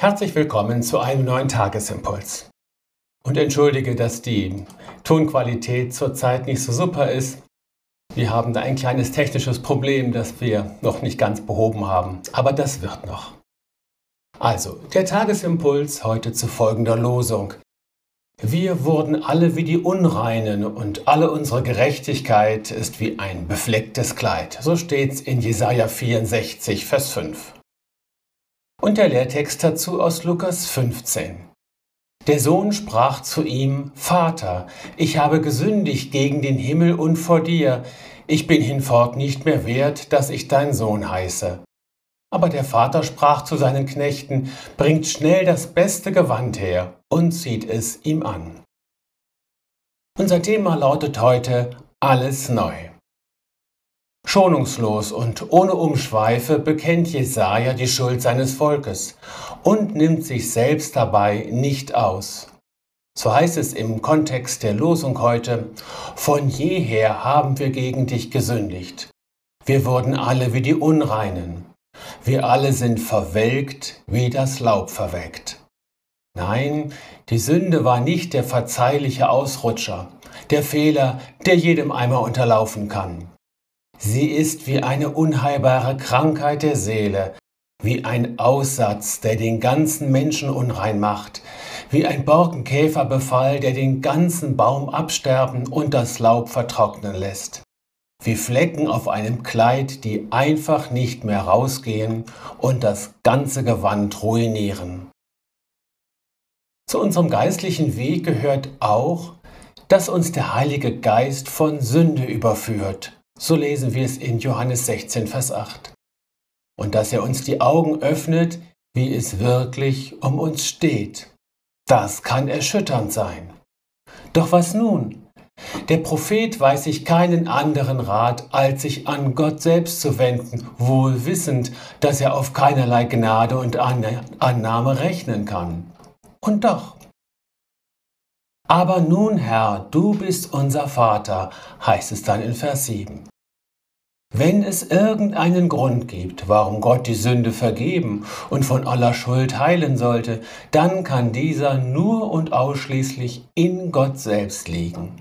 Herzlich willkommen zu einem neuen Tagesimpuls. Und entschuldige, dass die Tonqualität zurzeit nicht so super ist. Wir haben da ein kleines technisches Problem, das wir noch nicht ganz behoben haben, aber das wird noch. Also, der Tagesimpuls heute zu folgender Losung. Wir wurden alle wie die Unreinen und alle unsere Gerechtigkeit ist wie ein beflecktes Kleid. So steht's in Jesaja 64, Vers 5. Und der Lehrtext dazu aus Lukas 15. Der Sohn sprach zu ihm, Vater, ich habe gesündigt gegen den Himmel und vor dir, ich bin hinfort nicht mehr wert, dass ich dein Sohn heiße. Aber der Vater sprach zu seinen Knechten, bringt schnell das beste Gewand her und zieht es ihm an. Unser Thema lautet heute Alles neu. Schonungslos und ohne Umschweife bekennt Jesaja die Schuld seines Volkes und nimmt sich selbst dabei nicht aus. So heißt es im Kontext der Losung heute, von jeher haben wir gegen dich gesündigt. Wir wurden alle wie die Unreinen. Wir alle sind verwelkt, wie das Laub verwelkt. Nein, die Sünde war nicht der verzeihliche Ausrutscher, der Fehler, der jedem einmal unterlaufen kann. Sie ist wie eine unheilbare Krankheit der Seele, wie ein Aussatz, der den ganzen Menschen unrein macht, wie ein Borkenkäferbefall, der den ganzen Baum absterben und das Laub vertrocknen lässt, wie Flecken auf einem Kleid, die einfach nicht mehr rausgehen und das ganze Gewand ruinieren. Zu unserem geistlichen Weg gehört auch, dass uns der Heilige Geist von Sünde überführt so lesen wir es in Johannes 16, Vers 8. Und dass er uns die Augen öffnet, wie es wirklich um uns steht. Das kann erschütternd sein. Doch was nun? Der Prophet weiß sich keinen anderen Rat, als sich an Gott selbst zu wenden, wohl wissend, dass er auf keinerlei Gnade und Annahme rechnen kann. Und doch, aber nun, Herr, du bist unser Vater, heißt es dann in Vers 7. Wenn es irgendeinen Grund gibt, warum Gott die Sünde vergeben und von aller Schuld heilen sollte, dann kann dieser nur und ausschließlich in Gott selbst liegen.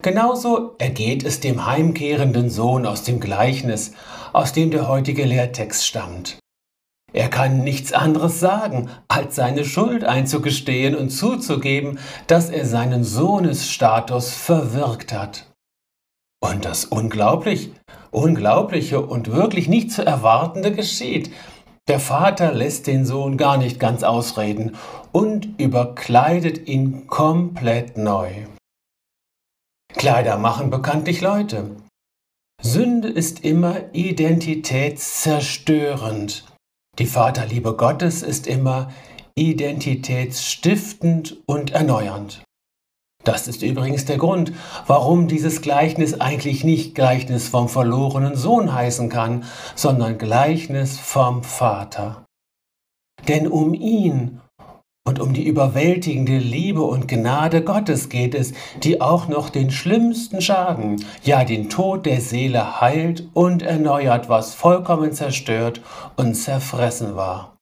Genauso ergeht es dem heimkehrenden Sohn aus dem Gleichnis, aus dem der heutige Lehrtext stammt. Er kann nichts anderes sagen, als seine Schuld einzugestehen und zuzugeben, dass er seinen Sohnesstatus verwirkt hat. Und das Unglaublich, Unglaubliche und wirklich nicht zu erwartende geschieht. Der Vater lässt den Sohn gar nicht ganz ausreden und überkleidet ihn komplett neu. Kleider machen bekanntlich Leute. Sünde ist immer identitätszerstörend. Die Vaterliebe Gottes ist immer identitätsstiftend und erneuernd. Das ist übrigens der Grund, warum dieses Gleichnis eigentlich nicht Gleichnis vom verlorenen Sohn heißen kann, sondern Gleichnis vom Vater. Denn um ihn und um die überwältigende Liebe und Gnade Gottes geht es, die auch noch den schlimmsten Schaden, ja den Tod der Seele heilt und erneuert, was vollkommen zerstört und zerfressen war.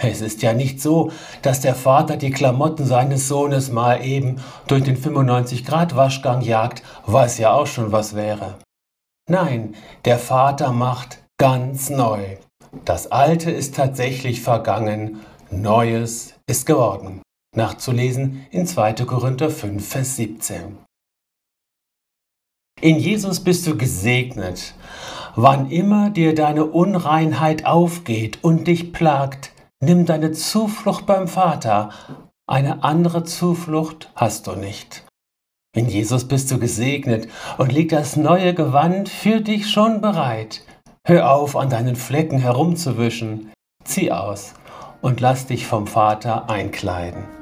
Es ist ja nicht so, dass der Vater die Klamotten seines Sohnes mal eben durch den 95-Grad-Waschgang jagt, was ja auch schon was wäre. Nein, der Vater macht ganz neu. Das Alte ist tatsächlich vergangen, Neues ist geworden. Nachzulesen in 2. Korinther 5, Vers 17. In Jesus bist du gesegnet. Wann immer dir deine Unreinheit aufgeht und dich plagt, nimm deine Zuflucht beim Vater. Eine andere Zuflucht hast du nicht. In Jesus bist du gesegnet und liegt das neue Gewand für dich schon bereit. Hör auf, an deinen Flecken herumzuwischen. Zieh aus und lass dich vom Vater einkleiden.